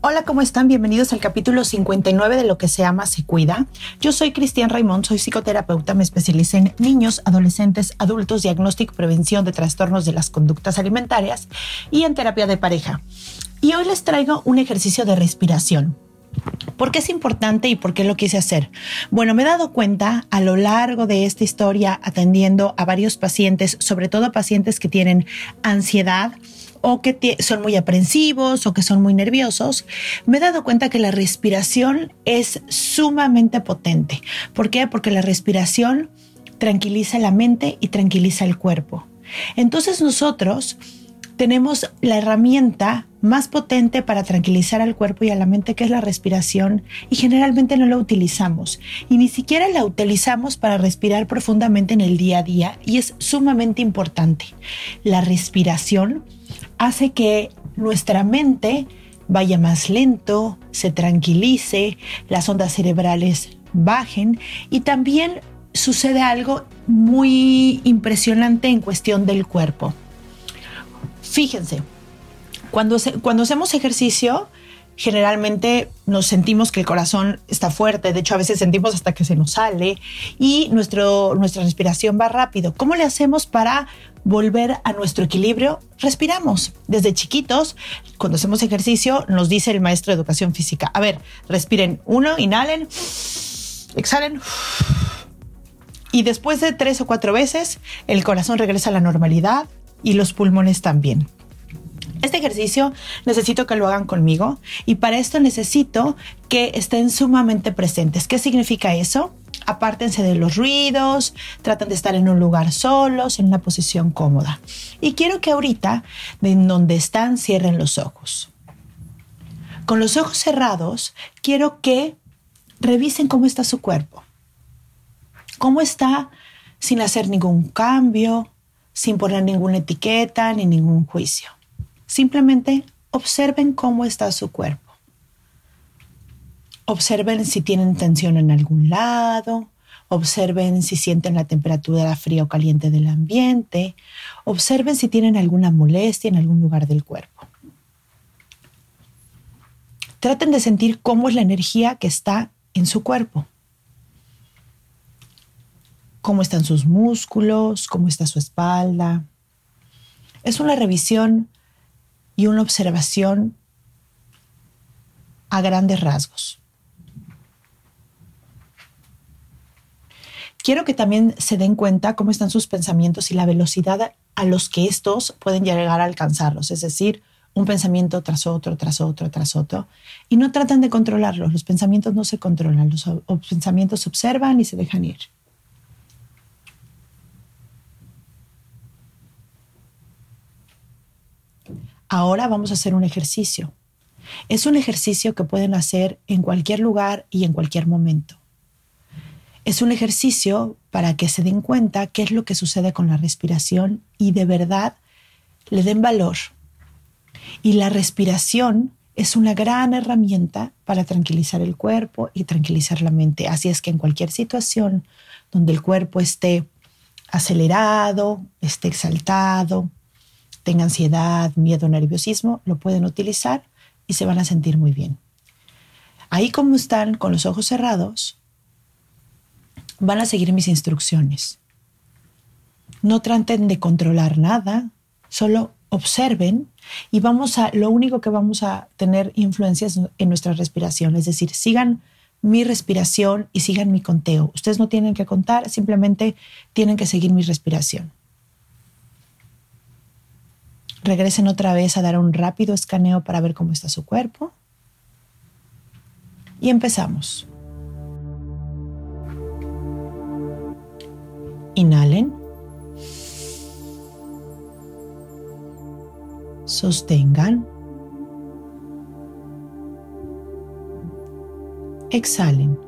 Hola, ¿cómo están? Bienvenidos al capítulo 59 de Lo que se ama se cuida. Yo soy Cristian Raimond, soy psicoterapeuta, me especialicé en niños, adolescentes, adultos, diagnóstico y prevención de trastornos de las conductas alimentarias y en terapia de pareja. Y hoy les traigo un ejercicio de respiración. ¿Por qué es importante y por qué lo quise hacer? Bueno, me he dado cuenta a lo largo de esta historia atendiendo a varios pacientes, sobre todo pacientes que tienen ansiedad, o que son muy aprensivos o que son muy nerviosos, me he dado cuenta que la respiración es sumamente potente. ¿Por qué? Porque la respiración tranquiliza la mente y tranquiliza el cuerpo. Entonces nosotros tenemos la herramienta más potente para tranquilizar al cuerpo y a la mente, que es la respiración, y generalmente no la utilizamos. Y ni siquiera la utilizamos para respirar profundamente en el día a día, y es sumamente importante. La respiración hace que nuestra mente vaya más lento, se tranquilice, las ondas cerebrales bajen y también sucede algo muy impresionante en cuestión del cuerpo. Fíjense, cuando, cuando hacemos ejercicio, generalmente nos sentimos que el corazón está fuerte, de hecho a veces sentimos hasta que se nos sale y nuestra respiración va rápido. ¿Cómo le hacemos para volver a nuestro equilibrio? Respiramos. Desde chiquitos, cuando hacemos ejercicio, nos dice el maestro de educación física, a ver, respiren uno, inhalen, exhalen. Y después de tres o cuatro veces, el corazón regresa a la normalidad y los pulmones también. Este ejercicio necesito que lo hagan conmigo y para esto necesito que estén sumamente presentes. ¿Qué significa eso? Apártense de los ruidos, traten de estar en un lugar solos, en una posición cómoda. Y quiero que ahorita, en donde están, cierren los ojos. Con los ojos cerrados, quiero que revisen cómo está su cuerpo. Cómo está sin hacer ningún cambio, sin poner ninguna etiqueta ni ningún juicio. Simplemente observen cómo está su cuerpo. Observen si tienen tensión en algún lado, observen si sienten la temperatura fría o caliente del ambiente, observen si tienen alguna molestia en algún lugar del cuerpo. Traten de sentir cómo es la energía que está en su cuerpo. Cómo están sus músculos, cómo está su espalda. Es una revisión y una observación a grandes rasgos. Quiero que también se den cuenta cómo están sus pensamientos y la velocidad a los que estos pueden llegar a alcanzarlos, es decir, un pensamiento tras otro, tras otro, tras otro, y no tratan de controlarlos. Los pensamientos no se controlan, los pensamientos se observan y se dejan ir. Ahora vamos a hacer un ejercicio. Es un ejercicio que pueden hacer en cualquier lugar y en cualquier momento. Es un ejercicio para que se den cuenta qué es lo que sucede con la respiración y de verdad le den valor. Y la respiración es una gran herramienta para tranquilizar el cuerpo y tranquilizar la mente. Así es que en cualquier situación donde el cuerpo esté acelerado, esté exaltado, tenga ansiedad, miedo, nerviosismo, lo pueden utilizar y se van a sentir muy bien. Ahí como están con los ojos cerrados, van a seguir mis instrucciones. No traten de controlar nada, solo observen y vamos a, lo único que vamos a tener influencias en nuestra respiración, es decir, sigan mi respiración y sigan mi conteo. Ustedes no tienen que contar, simplemente tienen que seguir mi respiración. Regresen otra vez a dar un rápido escaneo para ver cómo está su cuerpo. Y empezamos. Inhalen. Sostengan. Exhalen.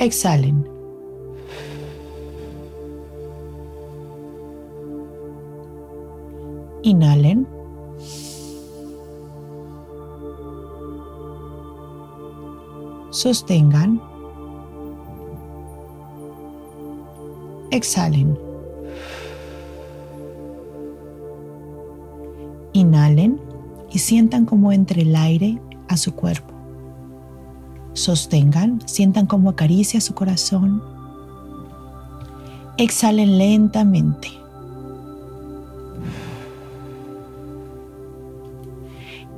Exhalen. Inhalen. Sostengan. Exhalen. Inhalen y sientan como entre el aire a su cuerpo. Sostengan, sientan como acaricia su corazón. Exhalen lentamente.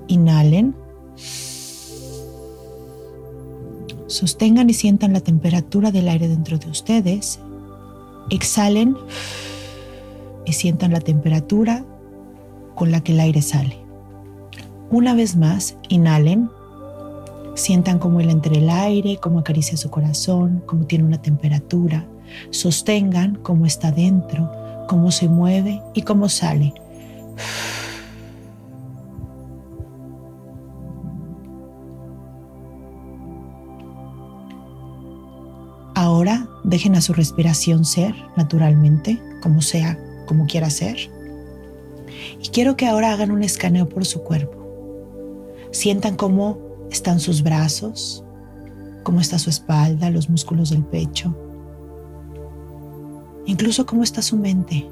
Inhalen. Sostengan y sientan la temperatura del aire dentro de ustedes. Exhalen y sientan la temperatura con la que el aire sale. Una vez más, inhalen. Sientan cómo él entre el aire, cómo acaricia su corazón, cómo tiene una temperatura. Sostengan cómo está dentro, cómo se mueve y cómo sale. Ahora dejen a su respiración ser naturalmente, como sea, como quiera ser. Y quiero que ahora hagan un escaneo por su cuerpo. Sientan cómo están sus brazos, cómo está su espalda, los músculos del pecho, incluso cómo está su mente.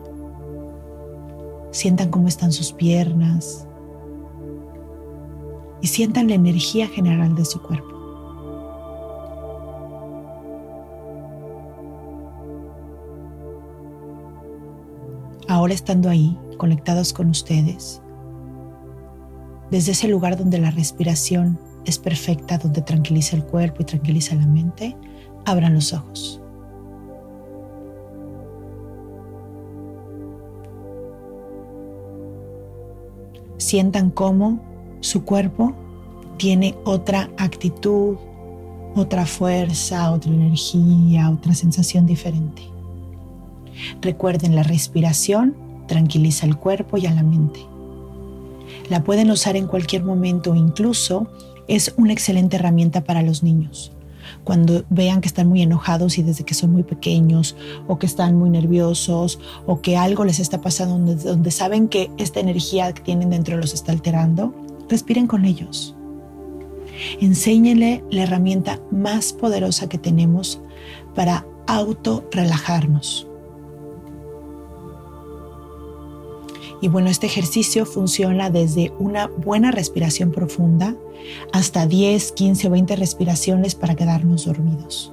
Sientan cómo están sus piernas y sientan la energía general de su cuerpo. Ahora estando ahí, conectados con ustedes, desde ese lugar donde la respiración es perfecta, donde tranquiliza el cuerpo y tranquiliza la mente, abran los ojos. Sientan cómo su cuerpo tiene otra actitud, otra fuerza, otra energía, otra sensación diferente. Recuerden, la respiración tranquiliza el cuerpo y a la mente. La pueden usar en cualquier momento, incluso es una excelente herramienta para los niños. Cuando vean que están muy enojados y desde que son muy pequeños o que están muy nerviosos o que algo les está pasando donde, saben que esta energía que tienen dentro los está alterando, respiren con ellos. Enséñenle la herramienta más poderosa que tenemos para auto relajarnos. Y bueno, este ejercicio funciona desde una buena respiración profunda hasta 10, 15 o 20 respiraciones para quedarnos dormidos.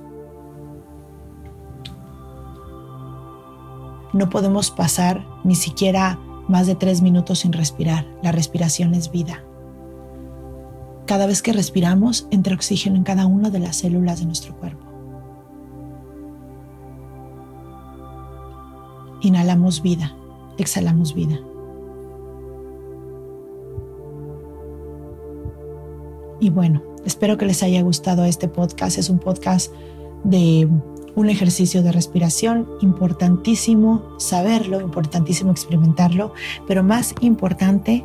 No podemos pasar ni siquiera más de tres minutos sin respirar. La respiración es vida. Cada vez que respiramos, entra oxígeno en cada una de las células de nuestro cuerpo. Inhalamos vida, exhalamos vida. Y bueno, Espero que les haya gustado este podcast. Es un podcast de un ejercicio de respiración, importantísimo saberlo, importantísimo experimentarlo, pero más importante,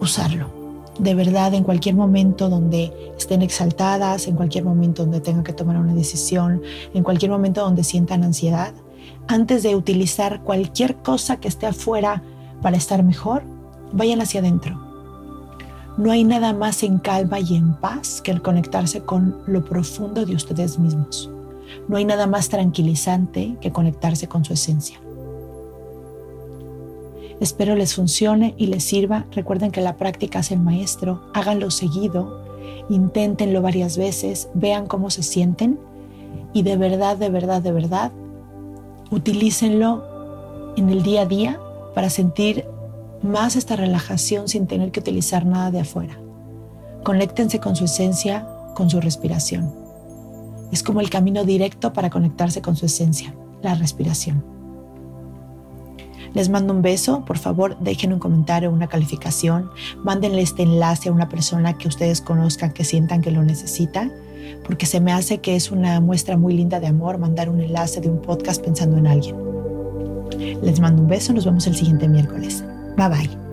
usarlo. De verdad, en cualquier momento donde estén exaltadas, en cualquier momento donde tengan que tomar una decisión, en cualquier momento donde sientan ansiedad, antes de utilizar cualquier cosa que esté afuera para estar mejor, vayan hacia adentro. No hay nada más en calma y en paz que el conectarse con lo profundo de ustedes mismos. No hay nada más tranquilizante que conectarse con su esencia. Espero les funcione y les sirva. Recuerden que la práctica es el maestro. Háganlo seguido, inténtenlo varias veces, vean cómo se sienten y de verdad, de verdad, de verdad, utilícenlo en el día a día para sentir más esta relajación sin tener que utilizar nada de afuera. Conéctense con su esencia, con su respiración. Es como el camino directo para conectarse con su esencia, la respiración. Les mando un beso, por favor dejen un comentario, una calificación, mándenle este enlace a una persona que ustedes conozcan, que sientan que lo necesita, porque se me hace que es una muestra muy linda de amor mandar un enlace de un podcast pensando en alguien. Les mando un beso, nos vemos el siguiente miércoles. Bye bye.